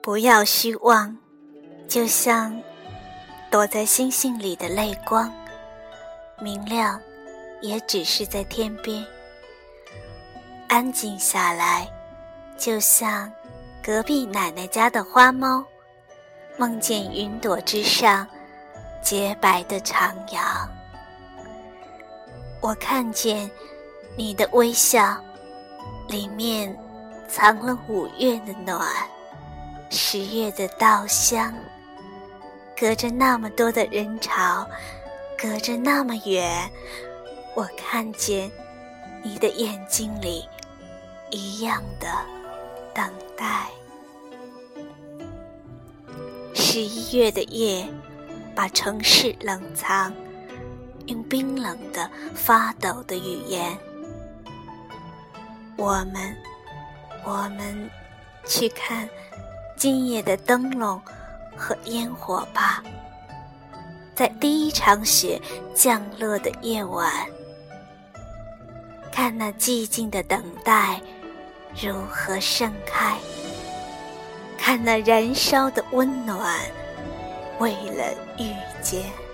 不要虚妄，就像躲在星星里的泪光，明亮也只是在天边。安静下来，就像隔壁奶奶家的花猫，梦见云朵之上洁白的徜徉。我看见你的微笑，里面藏了五月的暖。十月的稻香，隔着那么多的人潮，隔着那么远，我看见你的眼睛里一样的等待。十一月的夜，把城市冷藏，用冰冷的、发抖的语言，我们，我们去看。今夜的灯笼和烟火吧，在第一场雪降落的夜晚，看那寂静的等待如何盛开，看那燃烧的温暖，为了遇见。